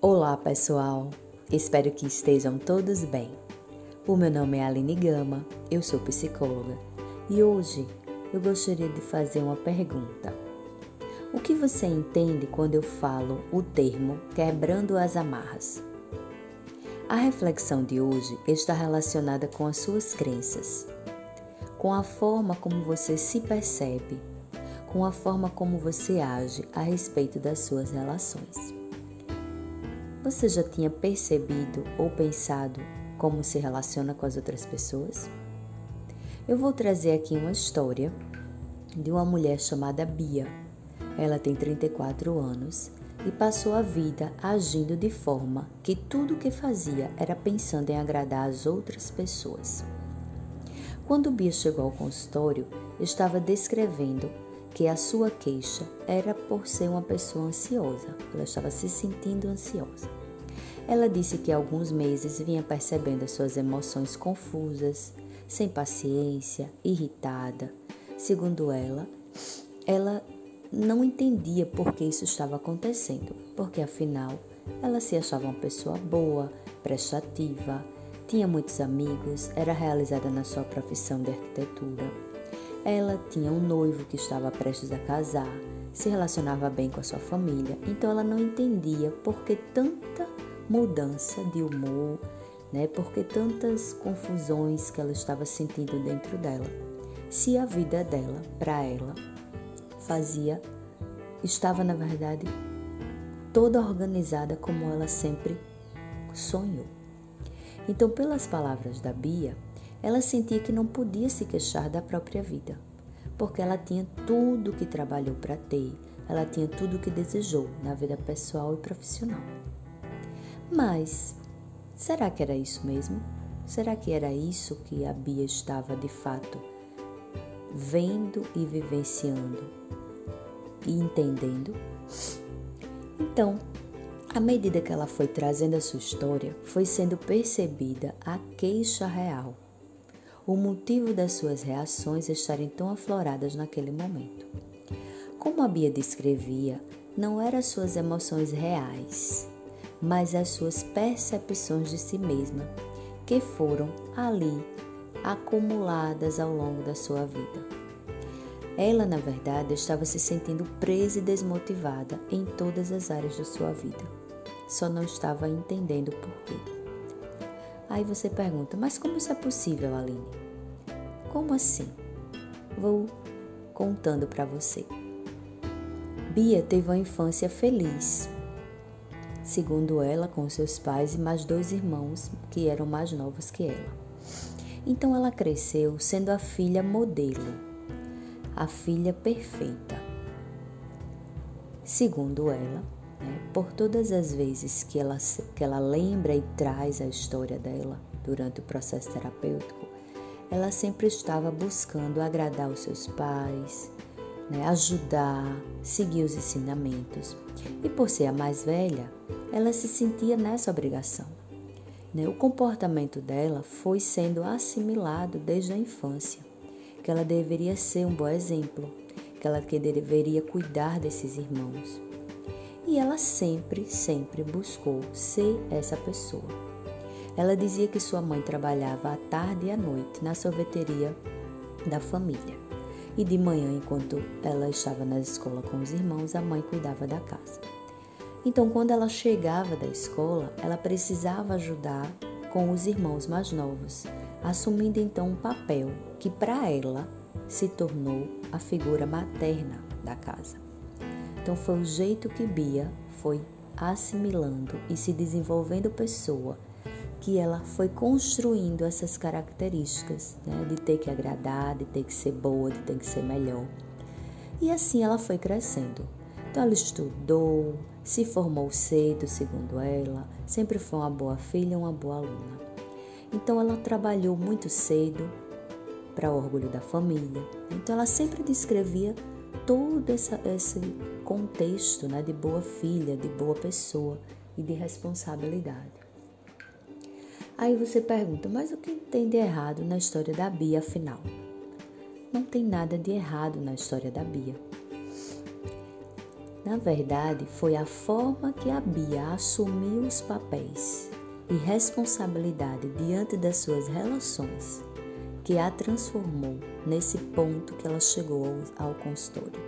Olá, pessoal. Espero que estejam todos bem. O meu nome é Aline Gama, eu sou psicóloga e hoje eu gostaria de fazer uma pergunta. O que você entende quando eu falo o termo quebrando as amarras? A reflexão de hoje está relacionada com as suas crenças, com a forma como você se percebe, com a forma como você age a respeito das suas relações. Você já tinha percebido ou pensado como se relaciona com as outras pessoas? Eu vou trazer aqui uma história de uma mulher chamada Bia. Ela tem 34 anos e passou a vida agindo de forma que tudo o que fazia era pensando em agradar as outras pessoas. Quando Bia chegou ao consultório, estava descrevendo que a sua queixa era por ser uma pessoa ansiosa. Ela estava se sentindo ansiosa. Ela disse que há alguns meses vinha percebendo as suas emoções confusas, sem paciência, irritada. Segundo ela, ela não entendia por que isso estava acontecendo, porque afinal ela se achava uma pessoa boa, prestativa, tinha muitos amigos, era realizada na sua profissão de arquitetura. Ela tinha um noivo que estava prestes a casar, se relacionava bem com a sua família, então ela não entendia por que tanta mudança de humor, né? Por que tantas confusões que ela estava sentindo dentro dela. Se a vida dela, para ela, fazia, estava na verdade toda organizada como ela sempre sonhou. Então, pelas palavras da Bia, ela sentia que não podia se queixar da própria vida, porque ela tinha tudo que trabalhou para ter, ela tinha tudo que desejou na vida pessoal e profissional. Mas será que era isso mesmo? Será que era isso que a Bia estava de fato vendo e vivenciando e entendendo? Então, à medida que ela foi trazendo a sua história, foi sendo percebida a queixa real, o motivo das suas reações estarem tão afloradas naquele momento. Como a Bia descrevia, não eram suas emoções reais, mas as suas percepções de si mesma, que foram ali acumuladas ao longo da sua vida. Ela, na verdade, estava se sentindo presa e desmotivada em todas as áreas da sua vida. Só não estava entendendo por quê. Aí você pergunta: mas como isso é possível, Aline? Como assim? Vou contando para você. Bia teve uma infância feliz, segundo ela, com seus pais e mais dois irmãos que eram mais novos que ela. Então ela cresceu sendo a filha modelo, a filha perfeita. Segundo ela, né, por todas as vezes que ela, que ela lembra e traz a história dela durante o processo terapêutico, ela sempre estava buscando agradar os seus pais, né, ajudar, seguir os ensinamentos. E por ser a mais velha, ela se sentia nessa obrigação. Né? O comportamento dela foi sendo assimilado desde a infância, que ela deveria ser um bom exemplo, que ela que deveria cuidar desses irmãos. E ela sempre, sempre buscou ser essa pessoa. Ela dizia que sua mãe trabalhava à tarde e à noite na sorveteria da família. E de manhã, enquanto ela estava na escola com os irmãos, a mãe cuidava da casa. Então, quando ela chegava da escola, ela precisava ajudar com os irmãos mais novos, assumindo então um papel que para ela se tornou a figura materna da casa. Então, foi o jeito que Bia foi assimilando e se desenvolvendo pessoa que ela foi construindo essas características, né? de ter que agradar, de ter que ser boa, de ter que ser melhor. E assim ela foi crescendo. Então ela estudou, se formou cedo, segundo ela, sempre foi uma boa filha, uma boa aluna. Então ela trabalhou muito cedo para o orgulho da família. Então ela sempre descrevia todo essa, esse contexto né, de boa filha, de boa pessoa e de responsabilidade. Aí você pergunta, mas o que tem de errado na história da Bia, afinal? Não tem nada de errado na história da Bia. Na verdade, foi a forma que a Bia assumiu os papéis e responsabilidade diante das suas relações que a transformou nesse ponto que ela chegou ao, consultório.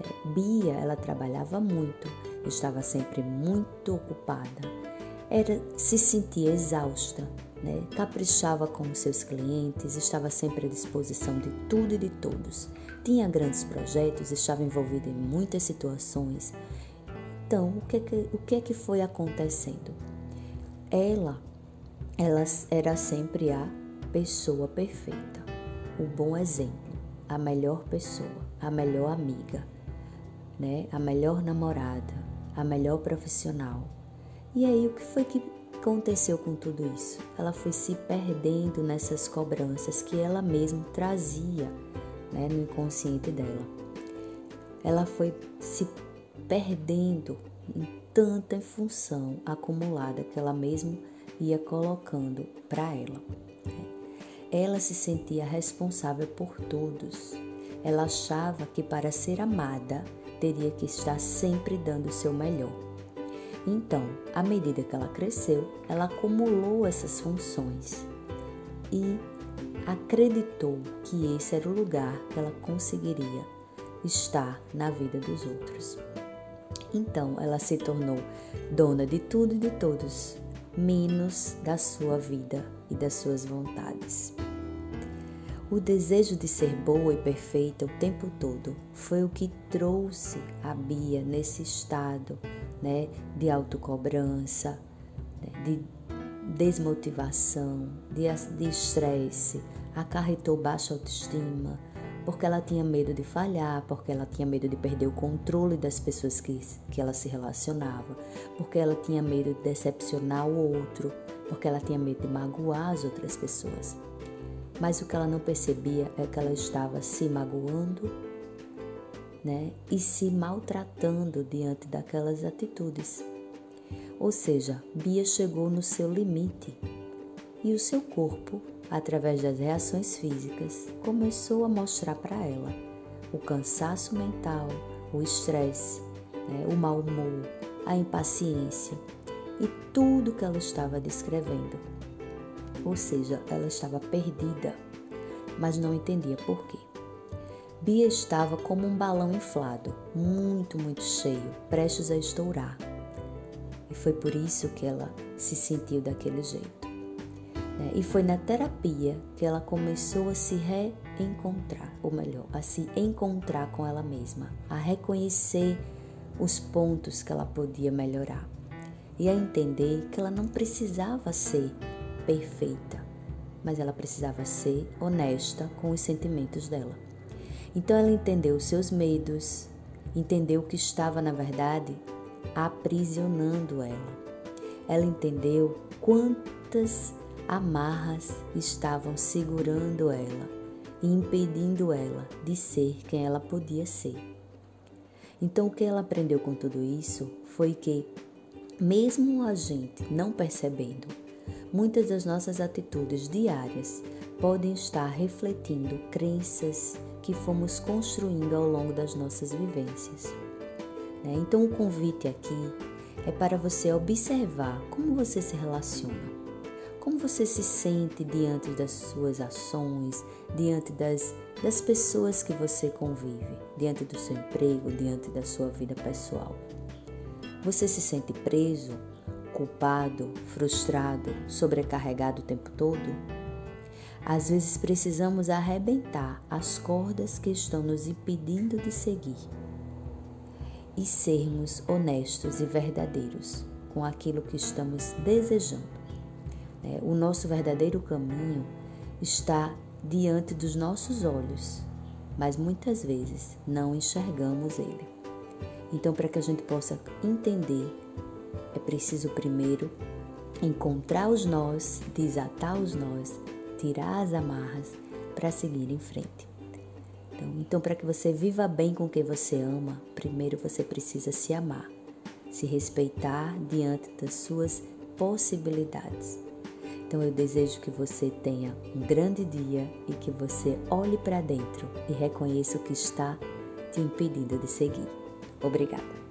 É, Bia, ela trabalhava muito, estava sempre muito ocupada, era se sentia exausta, né? caprichava com seus clientes, estava sempre à disposição de tudo e de todos, tinha grandes projetos, estava envolvida em muitas situações. Então, o que, que, o que é que foi acontecendo? Ela, ela era sempre a pessoa perfeita, o bom exemplo, a melhor pessoa, a melhor amiga, né? A melhor namorada, a melhor profissional. E aí o que foi que aconteceu com tudo isso? Ela foi se perdendo nessas cobranças que ela mesma trazia, né, no inconsciente dela. Ela foi se perdendo em tanta função acumulada que ela mesma ia colocando para ela. Ela se sentia responsável por todos. Ela achava que para ser amada teria que estar sempre dando o seu melhor. Então, à medida que ela cresceu, ela acumulou essas funções e acreditou que esse era o lugar que ela conseguiria estar na vida dos outros. Então, ela se tornou dona de tudo e de todos, menos da sua vida e das suas vontades. O desejo de ser boa e perfeita o tempo todo foi o que trouxe a Bia nesse estado né, de autocobrança, né, de desmotivação, de estresse, acarretou baixa autoestima, porque ela tinha medo de falhar, porque ela tinha medo de perder o controle das pessoas que, que ela se relacionava, porque ela tinha medo de decepcionar o outro, porque ela tinha medo de magoar as outras pessoas. Mas o que ela não percebia é que ela estava se magoando né, e se maltratando diante daquelas atitudes. Ou seja, Bia chegou no seu limite e o seu corpo através das reações físicas, começou a mostrar para ela o cansaço mental, o estresse, né, o mau humor, a impaciência e tudo que ela estava descrevendo. Ou seja, ela estava perdida, mas não entendia por quê. Bia estava como um balão inflado, muito, muito cheio, prestes a estourar. E foi por isso que ela se sentiu daquele jeito. Né? E foi na terapia que ela começou a se reencontrar, ou melhor, a se encontrar com ela mesma, a reconhecer os pontos que ela podia melhorar e a entender que ela não precisava ser perfeita, mas ela precisava ser honesta com os sentimentos dela. Então ela entendeu seus medos, entendeu que estava, na verdade, aprisionando ela. Ela entendeu quantas amarras estavam segurando ela e impedindo ela de ser quem ela podia ser. Então, o que ela aprendeu com tudo isso foi que, mesmo a gente não percebendo, muitas das nossas atitudes diárias podem estar refletindo crenças que fomos construindo ao longo das nossas vivências. Né? Então, o convite aqui é para você observar como você se relaciona como você se sente diante das suas ações, diante das, das pessoas que você convive, diante do seu emprego, diante da sua vida pessoal? Você se sente preso, culpado, frustrado, sobrecarregado o tempo todo? Às vezes precisamos arrebentar as cordas que estão nos impedindo de seguir e sermos honestos e verdadeiros com aquilo que estamos desejando. Né? O nosso verdadeiro caminho está diante dos nossos olhos, mas muitas vezes não enxergamos ele. Então, para que a gente possa entender, é preciso primeiro encontrar os nós, desatar os nós, tirar as amarras para seguir em frente. Então, então para que você viva bem com quem você ama, primeiro você precisa se amar, se respeitar diante das suas possibilidades. Então eu desejo que você tenha um grande dia e que você olhe para dentro e reconheça o que está te impedindo de seguir. Obrigada.